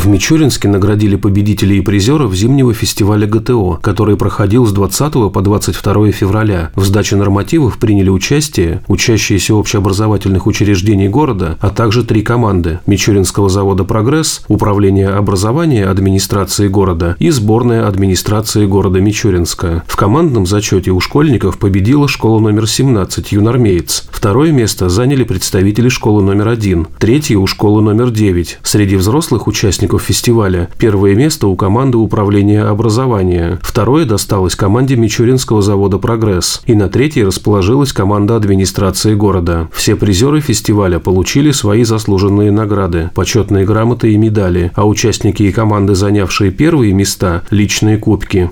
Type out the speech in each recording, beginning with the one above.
В Мичуринске наградили победителей и призеров зимнего фестиваля ГТО, который проходил с 20 по 22 февраля. В сдаче нормативов приняли участие учащиеся общеобразовательных учреждений города, а также три команды – Мичуринского завода «Прогресс», Управление образования администрации города и сборная администрации города Мичуринска. В командном зачете у школьников победила школа номер 17 «Юнармеец». Второе место заняли представители школы номер один, третье у школы номер 9. Среди взрослых участников участников фестиваля. Первое место у команды управления образования. Второе досталось команде Мичуринского завода «Прогресс». И на третьей расположилась команда администрации города. Все призеры фестиваля получили свои заслуженные награды, почетные грамоты и медали, а участники и команды, занявшие первые места – личные кубки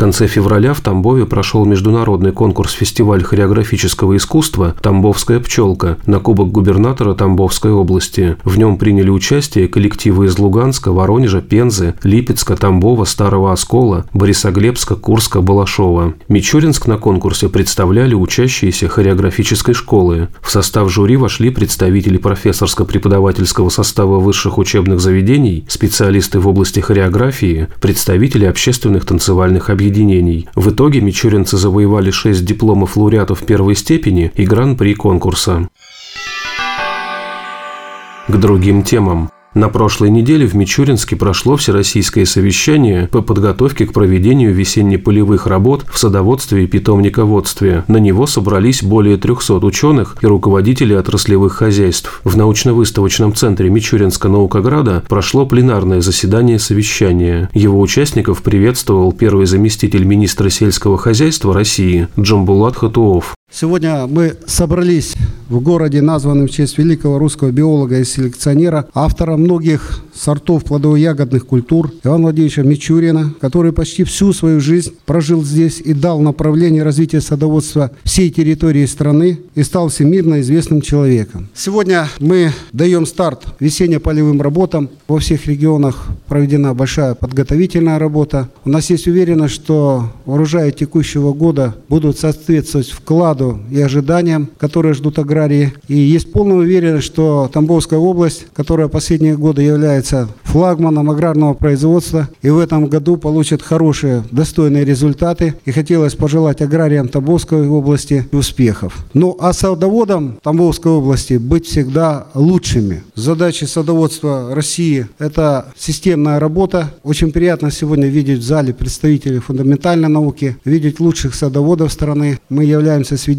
конце февраля в Тамбове прошел международный конкурс фестиваль хореографического искусства «Тамбовская пчелка» на Кубок губернатора Тамбовской области. В нем приняли участие коллективы из Луганска, Воронежа, Пензы, Липецка, Тамбова, Старого Оскола, Борисоглебска, Курска, Балашова. Мичуринск на конкурсе представляли учащиеся хореографической школы. В состав жюри вошли представители профессорско-преподавательского состава высших учебных заведений, специалисты в области хореографии, представители общественных танцевальных объединений объединений. В итоге мичуринцы завоевали 6 дипломов лауреатов первой степени и гран-при конкурса. К другим темам. На прошлой неделе в Мичуринске прошло всероссийское совещание по подготовке к проведению весенне-полевых работ в садоводстве и питомниководстве. На него собрались более 300 ученых и руководителей отраслевых хозяйств. В научно-выставочном центре Мичуринска наукограда прошло пленарное заседание совещания. Его участников приветствовал первый заместитель министра сельского хозяйства России Джамбулат Хатуов. Сегодня мы собрались в городе, названном в честь великого русского биолога и селекционера, автора многих сортов плодово-ягодных культур Ивана Владимировича Мичурина, который почти всю свою жизнь прожил здесь и дал направление развития садоводства всей территории страны и стал всемирно известным человеком. Сегодня мы даем старт весенне-полевым работам. Во всех регионах проведена большая подготовительная работа. У нас есть уверенность, что урожаи текущего года будут соответствовать вкладу и ожиданиям, которые ждут аграрии. И есть полная уверенность, что Тамбовская область, которая последние годы является флагманом аграрного производства, и в этом году получит хорошие, достойные результаты. И хотелось пожелать аграриям Тамбовской области успехов. Ну а садоводам Тамбовской области быть всегда лучшими. Задачи садоводства России – это системная работа. Очень приятно сегодня видеть в зале представителей фундаментальной науки, видеть лучших садоводов страны. Мы являемся свидетелями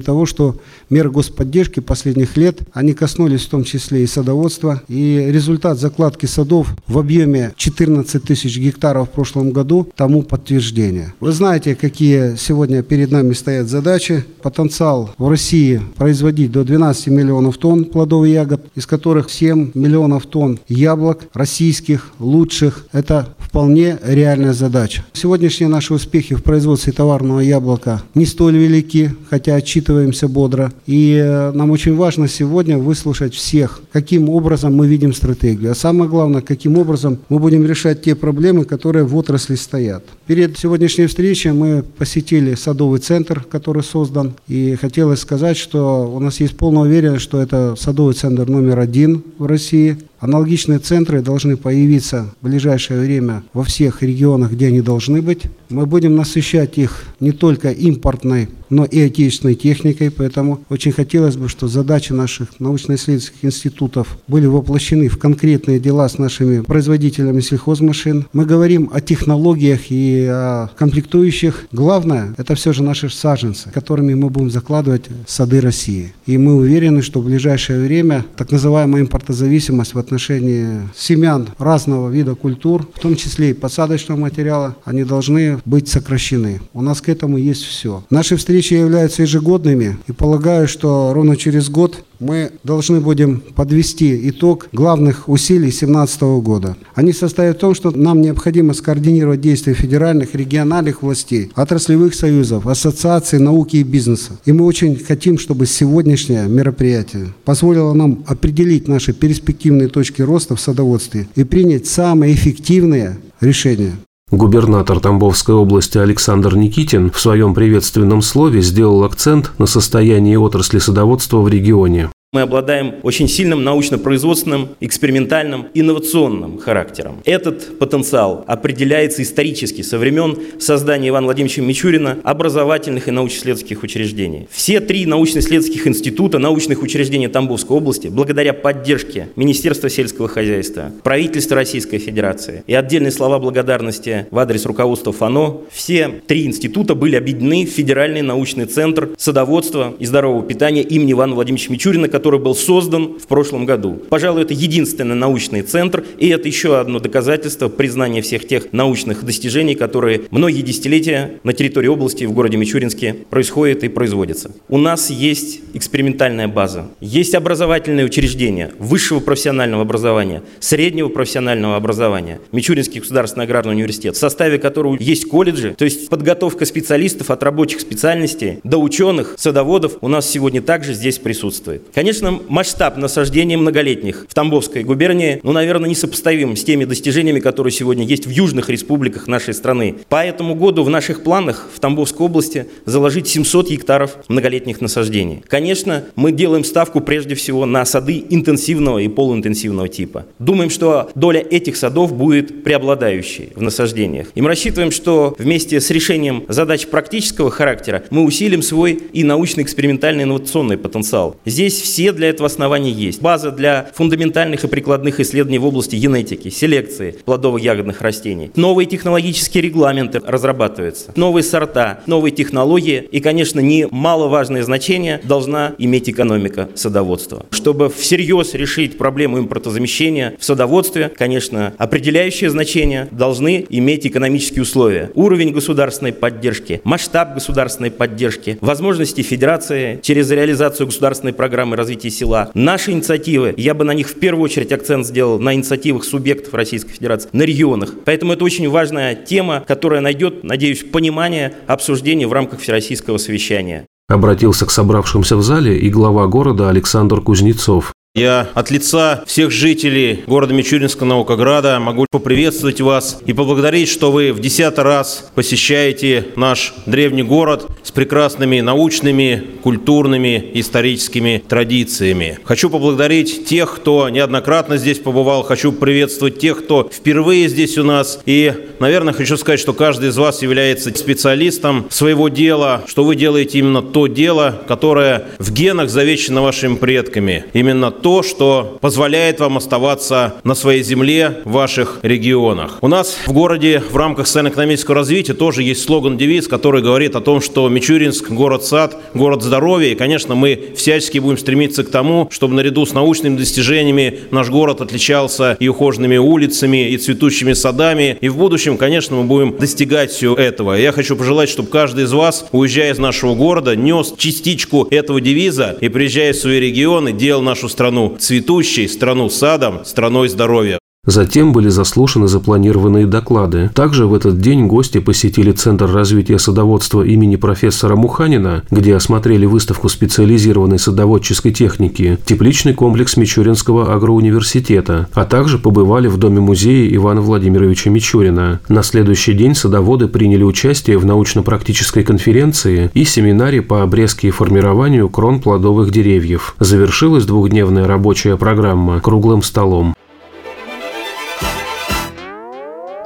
того, что меры господдержки последних лет, они коснулись в том числе и садоводства. И результат закладки садов в объеме 14 тысяч гектаров в прошлом году тому подтверждение. Вы знаете, какие сегодня перед нами стоят задачи. Потенциал в России производить до 12 миллионов тонн плодов и ягод, из которых 7 миллионов тонн яблок российских, лучших. Это вполне реальная задача. Сегодняшние наши успехи в производстве товарного яблока не столь велики, хотя отчитываемся бодро. И э, нам очень важно сегодня выслушать всех, каким образом мы видим стратегию. А самое главное, каким образом мы будем решать те проблемы, которые в отрасли стоят. Перед сегодняшней встречей мы посетили садовый центр, который создан. И хотелось сказать, что у нас есть полная уверенность, что это садовый центр номер один в России. Аналогичные центры должны появиться в ближайшее время во всех регионах, где они должны быть. Мы будем насыщать их не только импортной, но и отечественной техникой, поэтому очень хотелось бы, что задачи наших научно-исследовательских институтов были воплощены в конкретные дела с нашими производителями сельхозмашин. Мы говорим о технологиях и о комплектующих. Главное, это все же наши саженцы, которыми мы будем закладывать сады России. И мы уверены, что в ближайшее время так называемая импортозависимость в отношении семян разного вида культур, в том числе и посадочного материала, они должны быть сокращены. У нас к этому есть все. Наши встречи являются ежегодными, и полагаю, что ровно через год мы должны будем подвести итог главных усилий 2017 года. Они состоят в том, что нам необходимо скоординировать действия федеральных, региональных властей, отраслевых союзов, ассоциаций науки и бизнеса. И мы очень хотим, чтобы сегодняшнее мероприятие позволило нам определить наши перспективные точки роста в садоводстве и принять самые эффективные решения. Губернатор Тамбовской области Александр Никитин в своем приветственном слове сделал акцент на состоянии отрасли садоводства в регионе. Мы обладаем очень сильным научно-производственным, экспериментальным, инновационным характером. Этот потенциал определяется исторически со времен создания Ивана Владимировича Мичурина образовательных и научно-исследовательских учреждений. Все три научно-исследовательских института, научных учреждений Тамбовской области, благодаря поддержке Министерства сельского хозяйства, правительства Российской Федерации и отдельные слова благодарности в адрес руководства ФАНО, все три института были объединены в Федеральный научный центр садоводства и здорового питания имени Ивана Владимировича Мичурина, который который был создан в прошлом году. Пожалуй, это единственный научный центр, и это еще одно доказательство признания всех тех научных достижений, которые многие десятилетия на территории области в городе Мичуринске происходят и производятся. У нас есть экспериментальная база, есть образовательные учреждения высшего профессионального образования, среднего профессионального образования, Мичуринский государственный аграрный университет, в составе которого есть колледжи, то есть подготовка специалистов от рабочих специальностей до ученых, садоводов у нас сегодня также здесь присутствует. Конечно, масштаб насаждения многолетних в Тамбовской губернии, ну, наверное, несопоставим с теми достижениями, которые сегодня есть в южных республиках нашей страны. По этому году в наших планах в Тамбовской области заложить 700 гектаров многолетних насаждений. Конечно, мы делаем ставку прежде всего на сады интенсивного и полуинтенсивного типа. Думаем, что доля этих садов будет преобладающей в насаждениях. И мы рассчитываем, что вместе с решением задач практического характера мы усилим свой и научно-экспериментальный инновационный потенциал. Здесь все все для этого основания есть. База для фундаментальных и прикладных исследований в области генетики, селекции плодово-ягодных растений. Новые технологические регламенты разрабатываются, новые сорта, новые технологии и, конечно, немаловажное значение должна иметь экономика садоводства. Чтобы всерьез решить проблему импортозамещения в садоводстве, конечно, определяющее значение должны иметь экономические условия. Уровень государственной поддержки, масштаб государственной поддержки, возможности федерации через реализацию государственной программы развития развитии села. Наши инициативы, я бы на них в первую очередь акцент сделал, на инициативах субъектов Российской Федерации, на регионах. Поэтому это очень важная тема, которая найдет, надеюсь, понимание, обсуждение в рамках Всероссийского совещания. Обратился к собравшимся в зале и глава города Александр Кузнецов. Я от лица всех жителей города Мичуринска Наукограда могу поприветствовать вас и поблагодарить, что вы в десятый раз посещаете наш древний город с прекрасными научными, культурными, историческими традициями. Хочу поблагодарить тех, кто неоднократно здесь побывал. Хочу приветствовать тех, кто впервые здесь у нас. И, наверное, хочу сказать, что каждый из вас является специалистом своего дела, что вы делаете именно то дело, которое в генах завещено вашими предками. Именно то, что позволяет вам оставаться на своей земле в ваших регионах. У нас в городе в рамках социально-экономического развития тоже есть слоган-девиз, который говорит о том, что Мичуринск – город-сад, город здоровья. И, конечно, мы всячески будем стремиться к тому, чтобы наряду с научными достижениями наш город отличался и ухоженными улицами, и цветущими садами. И в будущем, конечно, мы будем достигать всего этого. Я хочу пожелать, чтобы каждый из вас, уезжая из нашего города, нес частичку этого девиза и, приезжая в свои регионы, делал нашу страну страну цветущей, страну садом, страной здоровья. Затем были заслушаны запланированные доклады. Также в этот день гости посетили Центр развития садоводства имени профессора Муханина, где осмотрели выставку специализированной садоводческой техники, тепличный комплекс Мичуринского агроуниверситета, а также побывали в доме-музее Ивана Владимировича Мичурина. На следующий день садоводы приняли участие в научно-практической конференции и семинаре по обрезке и формированию крон плодовых деревьев. Завершилась двухдневная рабочая программа круглым столом.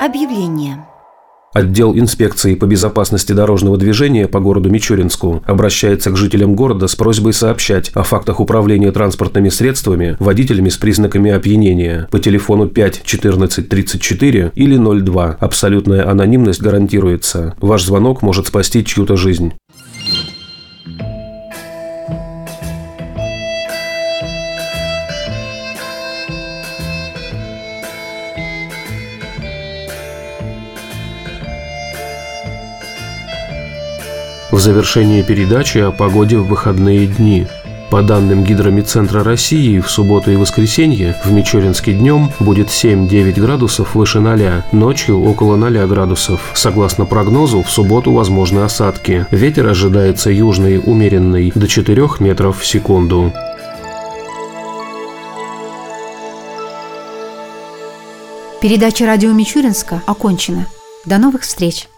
Объявление. Отдел инспекции по безопасности дорожного движения по городу Мичуринску обращается к жителям города с просьбой сообщать о фактах управления транспортными средствами водителями с признаками опьянения по телефону 5 14 34 или 02. Абсолютная анонимность гарантируется. Ваш звонок может спасти чью-то жизнь. В завершении передачи о погоде в выходные дни. По данным Гидромедцентра России, в субботу и воскресенье в Мичуринске днем будет 7-9 градусов выше 0, ночью около 0 градусов. Согласно прогнозу, в субботу возможны осадки. Ветер ожидается южный, умеренный, до 4 метров в секунду. Передача радио Мичуринска окончена. До новых встреч!